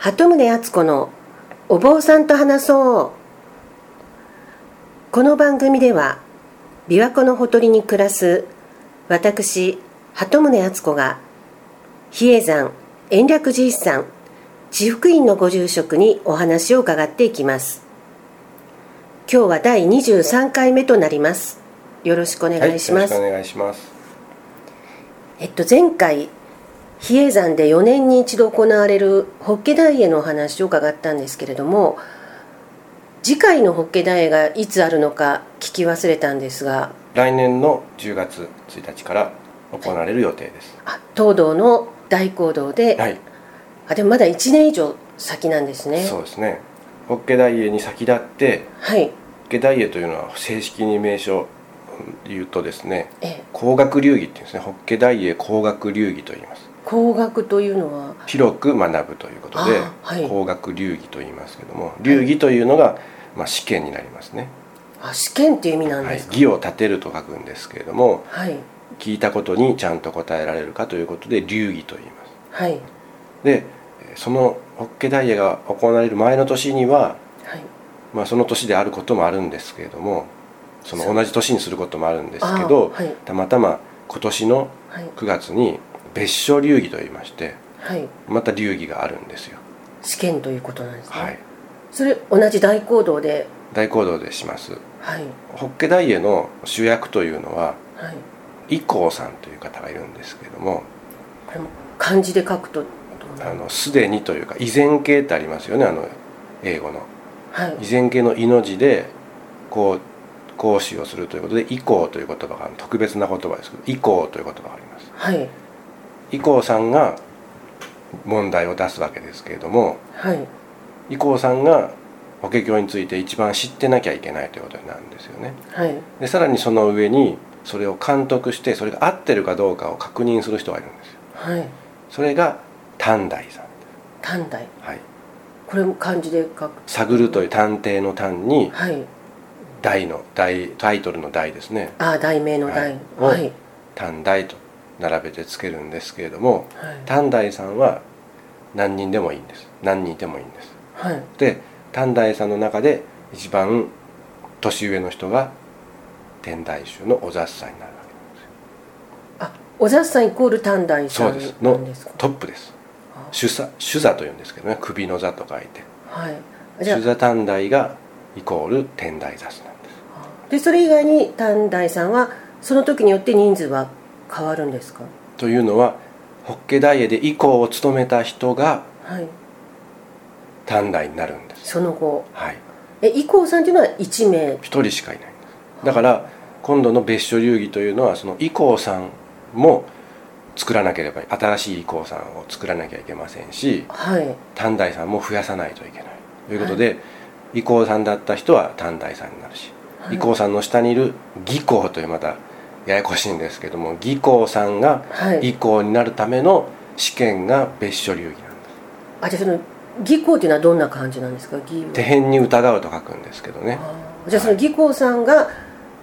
鳩宗敦子のお坊さんと話そう。この番組では琵琶湖のほとりに暮らす私鳩宗敦子が比叡山延暦寺一山地福院のご住職にお話を伺っていきます。今日は第23回目となります。よろしくお願いします、はい、お願いします。えっと前回比叡山で4年に一度行われる法華大会のお話を伺ったんですけれども次回の法華大会がいつあるのか聞き忘れたんですが来年の10月1日から行われる予定です。あ東道の大講堂で、はい。あでもまだ1年以上先なんですね。そうですね。法華大会に先立ってはい。法華大会というのは正式に名称言うとですねえ工学流儀っていうんですね。法華大会工学流儀と言います工学というのは？広く学ぶということで、あはい。工学流儀と言いますけども流儀というのが、まあ、試験になりますね、あ試験っていう意味なんはいです、か？儀を立てると書くんですけれどもはい。聞いたことにちゃんと答えられるかということで流儀と言います。はい。でそのホッケダイヤが行われる前の年には、はい。まあ、その年であることもあるんですけれどもその同じ年にすることもあるんですけど、あはい。たまたま今年のはい。9月に別所流儀といいましてはい。また流儀があるんですよ。試験ということなんですね、はい。それ同じ大講堂で？大講堂でします。はい。ホッケダイヤの主役というのははい。伊光さんという方がいるんですけれどもこれも漢字で書くとあのすでにというか依然形ってありますよねあの英語の。はい。依然形の「い」の字でこう講師をするということで「以降」という言葉が特別な言葉ですけど「以降」という言葉があります。はい以降さんが問題を出すわけですけれどもはい。以降さんが法華経について一番知ってなきゃいけないということになるんですよね。はい。でさらにその上にそれを監督してそれが合ってるかどうかを確認する人がいるんですよ。はい。それが短大さん。短大。はい。これも漢字で書く。探るという探偵の探にはい。大の大タイトルの大ですね。ああ題名の題。はい。はい。短大と並べてつけるんですけれどもはい。短大さんは何人でもいいんです。何人いてもいいんです。はい。で短大さんの中で一番年上の人が天台宗のお雑さんになるわけあお雑さんイコール短大さそうんですのトップです。あ。主座主座というんですけどね。首の座と書いて。はい。主座短大がイコール天台雑なんです。でそれ以外に短大さんはその時によって人数は変わるんですか？というのは法華大会で以降を務めた人がはい。短大になるんです。その後。はい。え伊光さんっていうのは1名？一人しかいない。だから今度の別所流儀というのはその伊光さんも作らなければ新しい伊光さんを作らなきゃいけませんしはい。短大さんも増やさないといけない。ということで、伊光さんだった人は短大さんになるし、はい。伊光さんの下にいる義光というまたややこしいんですけども義光さんがはい。伊光になるための試験が別所流儀なんです。あじゃあその義光っていうのはどんな感じなんですか？義は。手辺に疑うと書くんですけどね。じゃあその義光さんが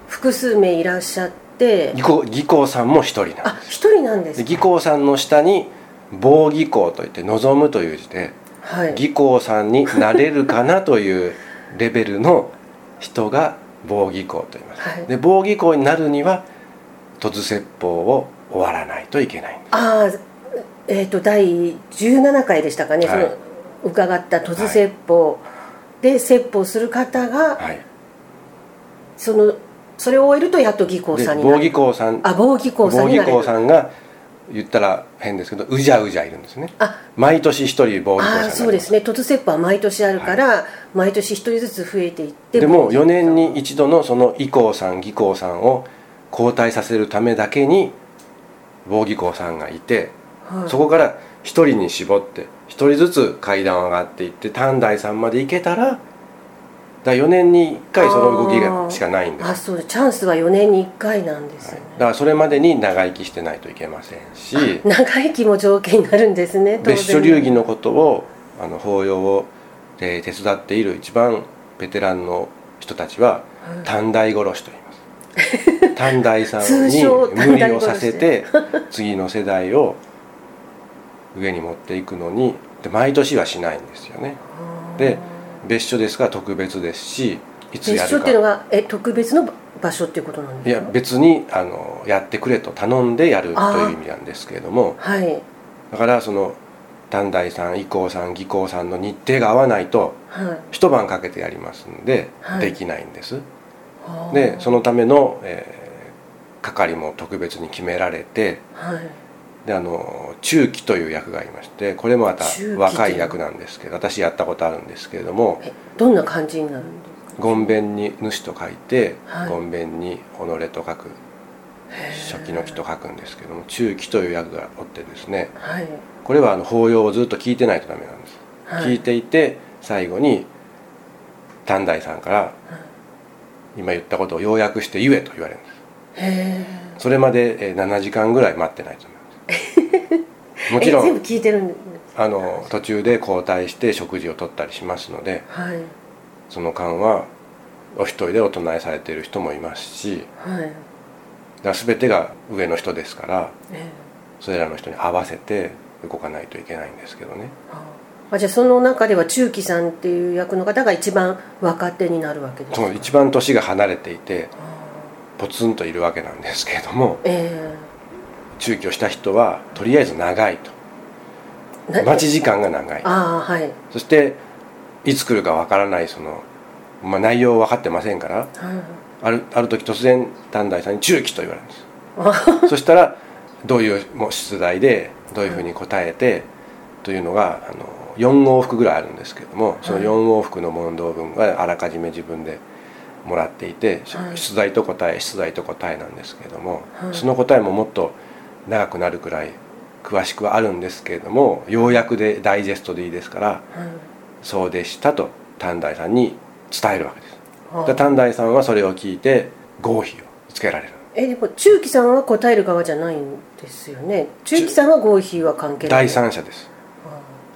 複数名いらっしゃって。義光義光さんも一人なんあです。一人なんですか？で義光さんの下に棒義光といって望むという字ではい。義光さんになれるかなというレベルの人が棒義光と言います、はい。で棒義光になるには突説法を終わらないといけないああえっ、と第17回でしたかね、はい。その伺った突説法で説法する方が、はい。そのそれを終えるとやっと義光でさんになる。棒さん。あ棒義光さん棒義になれる光さんが言ったら変ですけどうじゃうじゃいるんですね。あ。毎年一人棒義光さんあそうですね。突説法は毎年あるから、毎年一人ずつ増えていってでも4棒義光さん年に一度のその伊光さん義光さんを交代させるためだけに棒義光さんがいてはい。そこから一人に絞って一人ずつ階段を上がっていって短大さんまで行けたらだ4年に1回その動きがしかないんです、あそうチャンスは4年に1回なんですよね、だからそれまでに長生きしてないといけませんし長生きも条件になるんですね別所流儀のことをあの法要を、えー手伝っている一番ベテランの人たちは短大殺しと言います短大さん通に無理をさせて次の世代を上に持っていくのにで毎年はしないんですよね。で別所ですから特別ですしいつやるか。別所っていうのがえ特別の場所っていうことなんいですか？や別にあのやってくれと頼んでやるという意味なんですけれどもはい。だからその短大さん伊光さん技工さんの日程が合わないとはい。一晩かけてやりますんで、はい。できないんです。はあでそのための、えー係も特別に決められてはい。であの中期という役がありましてこれもまた若い役なんですけど私やったことあるんですけれどもえどんな感じになるんですか「権弁に主」と書いてはい「権弁に己」と書く初期の期と書くんですけども中期という役がおってですねはい。これはあの法要をずっと聞いてないとダメなんです、はい。聞いていて最後に短大さんから今言ったことを要約して言えと言われるんです。へそれまでえー7時間ぐらい待ってないと思います。もえちろんえ全部聞いてるんですあの途中で交代して食事をとったりしますのではい。その間はお一人でお唱えされている人もいますしはい。だ全てが上の人ですからえそれらの人に合わせて動かないといけないんですけどね。あじゃあその中では中期さんっていう役の方が一番若手になるわけですか？そう一番年が離れていてあポツンといるわけなんですけれどもえ。中期をした人はとりあえず長いと。待ち時間が長い。ああはい。そしていつ来るかわからないその、まあ、内容分かってませんからはいあるある時突然短大さんに「中期」と言われるんです。あそしたらどういうもう出題でどういうふうに答えてというのがあの4往復ぐらいあるんですけどもその4往復の問答文はあらかじめ自分でもらっていて、はい。出題と答え出題と答えなんですけれども、はい。その答えももっと長くなるくらい詳しくはあるんですけれども要約でダイジェストでいいですからはい「そうでした」と短大さんに伝えるわけです。あ。で短大さんはそれを聞いて合否をつけられる。えでも中期さんは答える側じゃないんですよね。中期さんは合否は関係ない。第三者です。あ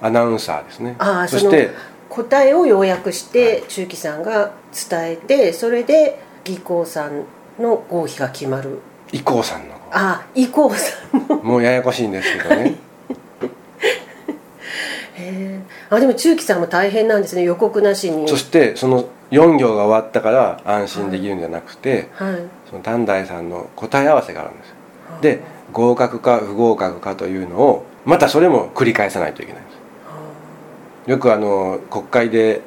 アナウンサーですね。ああそして答えを要約して中期さんが伝えてそれで技工さんの合否が決まる。伊光さんのああ伊光さんの。もうややこしいんですけどね。へえあでも中期さんも大変なんですね。予告なしに。そしてその4行が終わったから安心できるんじゃなくて、はい。その短大さんの答え合わせがあるんです。よで合格か不合格かというのをまたそれも繰り返さないといけないんですよくあの国会で、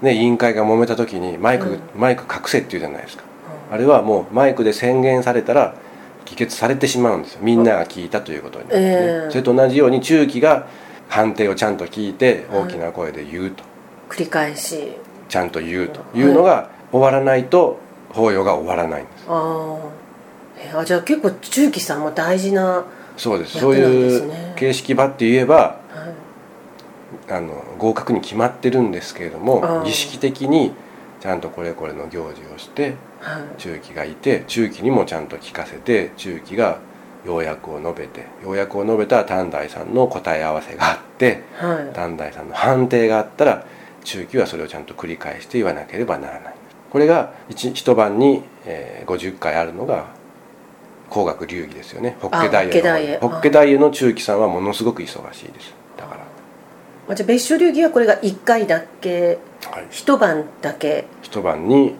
ね、委員会が揉めた時にマイク、うん。マイク隠せって言うじゃないですか。あれはもうマイクで宣言されたら議決されてしまうんですよ。みんなが聞いたということになるんですね、ええ。それと同じように中期が判定をちゃんと聞いて大きな声で言うと、繰り返し。ちゃんと言うと。いうのが終わらないと法要が終わらないんです。ああ。じゃあ結構中期さんも大事な、そうです。そういうね形式ばって言えばはい、あの合格に決まってるんですけれども儀式的にちゃんとこれこれの行事をしてはい。中期がいて中期にもちゃんと聞かせて中期が要約を述べて要約を述べたら短大さんの答え合わせがあってはい。短大さんの判定があったら中期はそれをちゃんと繰り返して言わなければならない。これが一一晩に、えー50回あるのが工学流儀ですよね。法華大あ法華大へへの大への中期さんはものすごく忙しいですあじゃあ別所流儀はこれが1回だけはい、一晩だけ。一晩に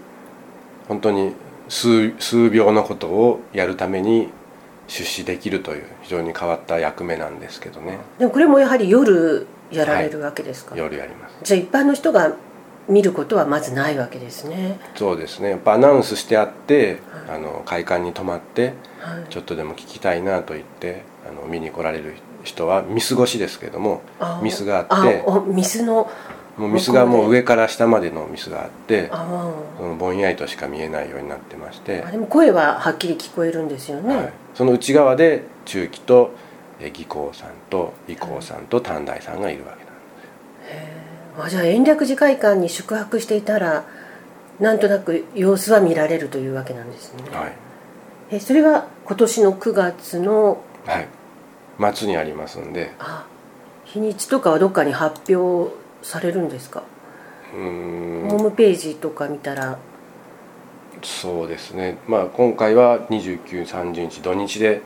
本当に数数秒のことをやるために出資できるという非常に変わった役目なんですけどね。でもこれもやはり夜やられるわけですか、夜やります。じゃあ一般の人が見ることはまずないわけですね。そうですね。やっぱアナウンスしてあってあの会館に泊まってはい。ちょっとでも聞きたいなと言ってあの見に来られる人はミス越しですけどもあミスがあってミスのもうミスがもう上から下までのミスがあってあそのぼんやりとしか見えないようになってまして。あでも声ははっきり聞こえるんですよね、はい、その内側で中期とえ技工さんと伊光さんと短大さんがいるわけなんです。あじゃあ延暦寺会館に宿泊していたらなんとなく様子は見られるというわけなんですね、はい、えそれが今年の9月のはい、末にありますんで。あ日にちとかはどっかに発表されるんですか、うーホーんムページとか見たら。そうですね。まあ今回は2930日土日で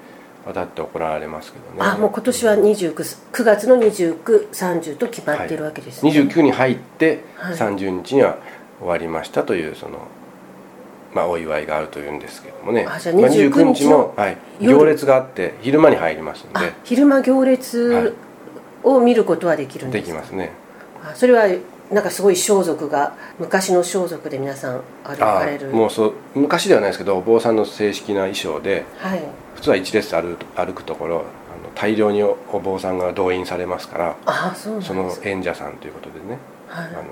わたって行われますけどね。あもう今年は29 9月の2930と決まってい。るわけですね、はい、29に入ってはい。30日には終わりましたというその、まあ、お祝いがあるというんですけどもね。あじゃあま29日のはい、夜。行列があって昼間に入りますのあで昼間行列を見ることはできるんでですきますね。あそれはなんかすごい装束が昔の装束で皆さん歩かあれる。もうそう昔ではないですけどお坊さんの正式な衣装ではい。普通は一列歩く歩くところあの大量におお坊さんが動員されますからあそうその演者さんということでね。はい。あの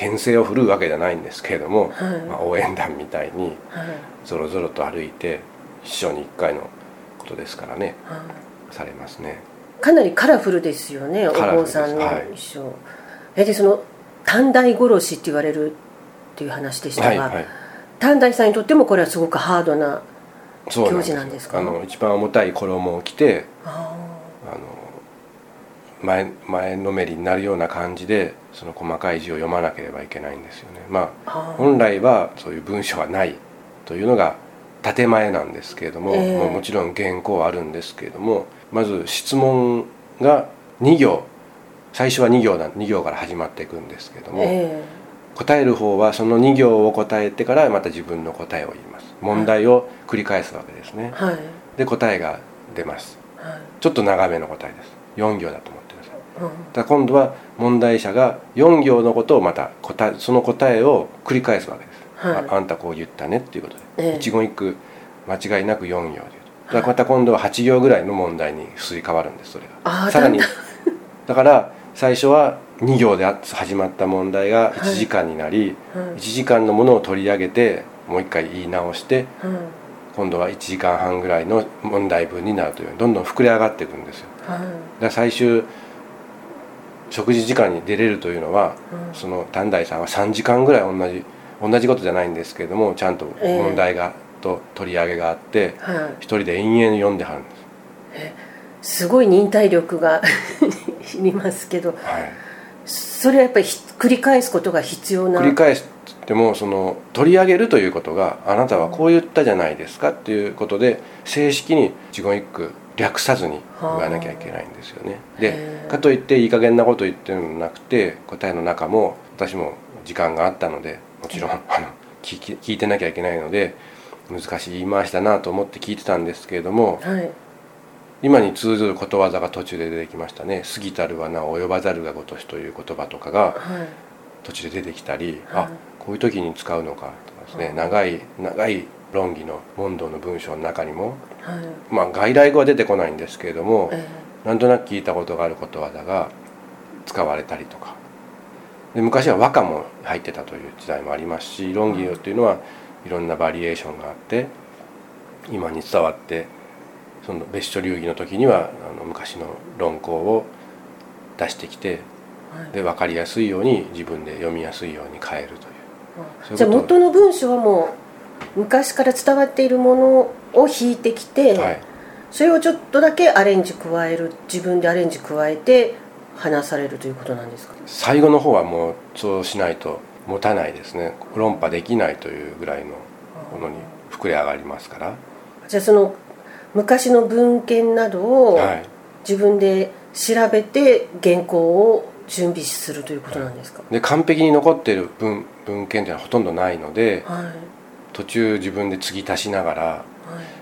牽制を振るうわけじゃないんですけれども、はい。まあ、応援団みたいにはい。ぞろぞろと歩いて一生に一回のことですからね。はい。されますね。かなりカラフルですよねお坊さんのはい。衣装、えでその短大殺しって言われるっていう話でしたが、はいはい。短大さんにとってもこれはすごくハードな行事なんですか？あの一番重たい衣を着て前前のめりになるような感じでその細かい字を読まなければいけないんですよね。まああ本来はそういう文章はないというのが建前なんですけれども、ええ。もちろん原稿はあるんですけれどもまず質問が2行最初は2行だ2行から始まっていくんですけれども、え答える方はその2行を答えてからまた自分の答えを言います。問題を繰り返すわけですね。えはい。で答えが出ます。はい。ちょっと長めの答えです。4行だとだ今度は問題者が4行のことをまた答えその答えを繰り返すわけです、はい。ああんたこう言ったねっていうことで、ええ。一言一句間違いなく4行で言うと。だまた今度は8行ぐらいの問題にすり替わるんですそれがさらに。だから最初は2行で始まった問題が1時間になり、はい。1時間のものを取り上げてもう一回言い直してうん今度は1時間半ぐらいの問題文になるというどんどん膨れ上がっていくんですよ。はい。だから最終食事時間に出れるというのは、うん。その短大さんは3時間ぐらい同じ同じことじゃないんですけれどもちゃんとええ問題が、と取り上げがあってはい一人で延々読んではるんです、すごい忍耐力が いりますけどはい、それはやっぱりひ繰り返すことが必要な？繰り返してもその取り上げるということがあなたはこう言ったじゃないですかっていうことで正式に一言一句略さずに言わなきゃいけないんですよね。へでえかといっていい加減なこと言ってるのなくて答えの中も私も時間があったのでもちろんあの聞き聞いてなきゃいけないので難しい言い回しだなと思って聞いてたんですけれどもはい。今に通ずることわざが途中で出てきましたね「過ぎたるはな及ばざるがごとし」という言葉とかがはい。途中で出てきたり、はい。あこういう時に使うのかとかですね、はい。長い長い論議の問答の文章の中にもはい。まあ外来語は出てこないんですけれども、えなんとなく聞いたことがあることわざが使われたりとか。で昔は和歌も入ってたという時代もありますし論議っていうのはいろんなバリエーションがあって今に伝わってその別所流儀の時にはあの昔の論考を出してきてえはい。で分かりやすいように自分で読みやすいように変えるという。じゃあ元の文章はもう昔から伝わっているものを引いてきて、はい、それをちょっとだけアレンジ加える自分でアレンジ加えて話されるということなんですか？最後の方はもうそうしないと持たないですね。論破できないというぐらいのものに膨れ上がりますから、じゃあその昔の文献などをはい、自分で調べて原稿を準備するということなんですか、で完璧に残っている文文献というのはほとんどないのではい途中自分で継ぎ足しながらはい。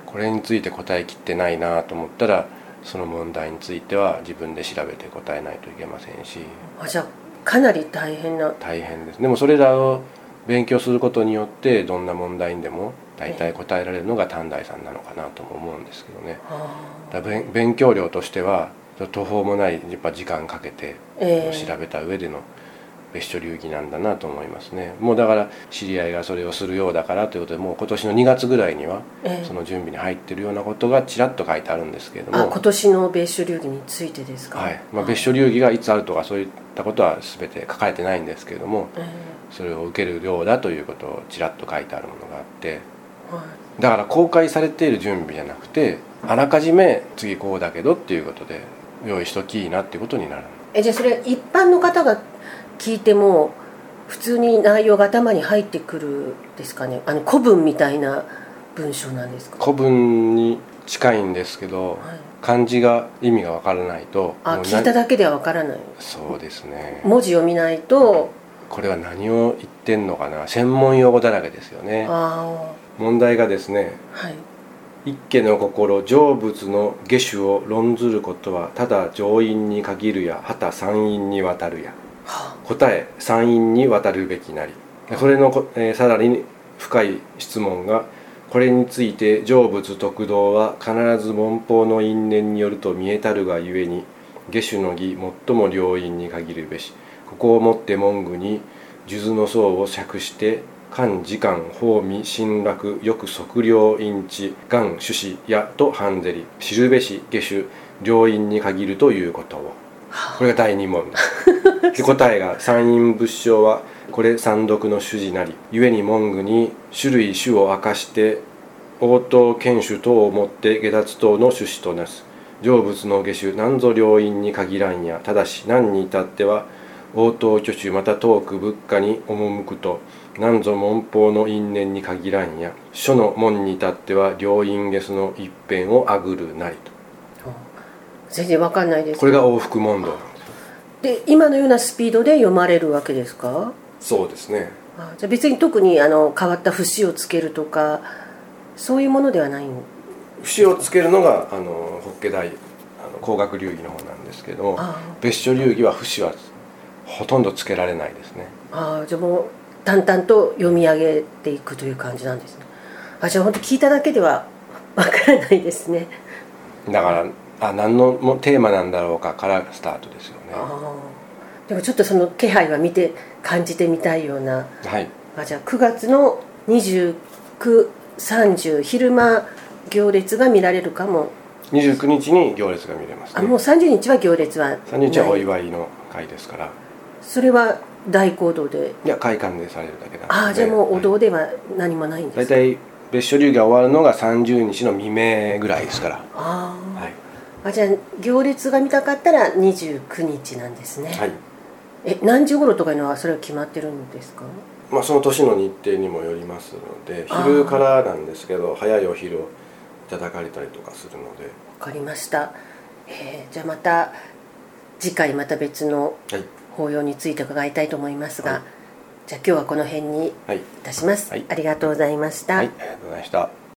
これについて答えきってないなと思ったらその問題については自分で調べて答えないといけませんし。あじゃあかなり大変な。大変です。でもそれらを勉強することによってどんな問題にでも大体答えられるのが短大さんなのかなとも思うんですけどね。あだ勉勉強量としては途方もないやっぱ時間かけてええ。調べた上での別所流儀なんだなと思いますね。もうだから知り合いがそれをするようだからということでもう今年の2月ぐらいにはええ。その準備に入ってるようなことがちらっと書いてあるんですけれども。あ今年の別所流儀についてですか？はい。まあ、別所流儀がいつあるとかそういったことは全て書かれてないんですけれどもえそれを受けるようだということをちらっと書いてあるものがあって。えはい。だから公開されている準備じゃなくてあらかじめ次こうだけどっていうことで用意しときいいなっていうことになる。えじゃあそれ一般の方が聞いても普通に内容が頭に入ってくるですかね。あの古文みたいな文章なんですか？古文に近いんですけど、はい。漢字が意味がわからないとあ聞いただけではわからない。そうですね。文字を見ないと。これは何を言ってんのかな。専門用語だらけですよね。あ問題がですねあはい。一家の心成仏の下手を論ずることはただ上院に限るやはた山院に渡るや。は答え山院に渡るべきなり。それのこ、えーさらに深い質問がこれについて成仏得道は必ず文法の因縁によると見えたるがゆえに下手の儀最も良因に限るべし。ここをもって文具に数珠の層を釈して漢時間法味神楽よく測量因地願種子やと判ぜり知るべし下手良因に限るということをこれが第二問。で答えが三陰仏性はこれ三読の主事なり故に文具に種類種を明かして応答見種等をもって下脱等の趣旨となす。成仏の下手何ぞ良因に限らんやただし何に至っては応答挙手またトーク仏家に赴くと何ぞ文法の因縁に限らんや書の門に至っては良因下手の一辺をあぐるなりと全然わかんないです。これが往復問答。で今のようなスピードで読まれるわけですか？そうですね。あじゃあ別に特にあの変わった節をつけるとかそういうものではないん？節をつけるのがあの法華大あの工学流儀の方なんですけど別所流儀は節はほとんどつけられないですね。あじゃあもう淡々と読み上げていくという感じなんですね。あじゃあ本当聞いただけではわからないですね。だからあ何のもテーマなんだろうかからスタートですよね。でもちょっとその気配は見て感じてみたいような。はい。あじゃあ9月の2930昼間行列が見られるかも。29日に行列が見れますね。あもう30日は行列はない。30日はお祝いの会ですから。それは大講堂で。いや会館でされるだけなんで。ああじゃあもうお堂ででは何もないんですか、大体別所流儀が終わるのが30日の未明ぐらいですから。ああ、はい、あじゃあ行列が見たかったら29日なんですね、はい。え何時頃とかいうのはそれは決まってるんですか？まあ、その年の日程にもよりますので昼からなんですけど早いお昼をいただかれたりとかするので。わかりました、えーじゃあまた次回また別のはい。法要について伺いたいと思いますが、はい。じゃあ今日はこの辺にい。はいたします、はい。ありがとうございました、はい。ありがとうございました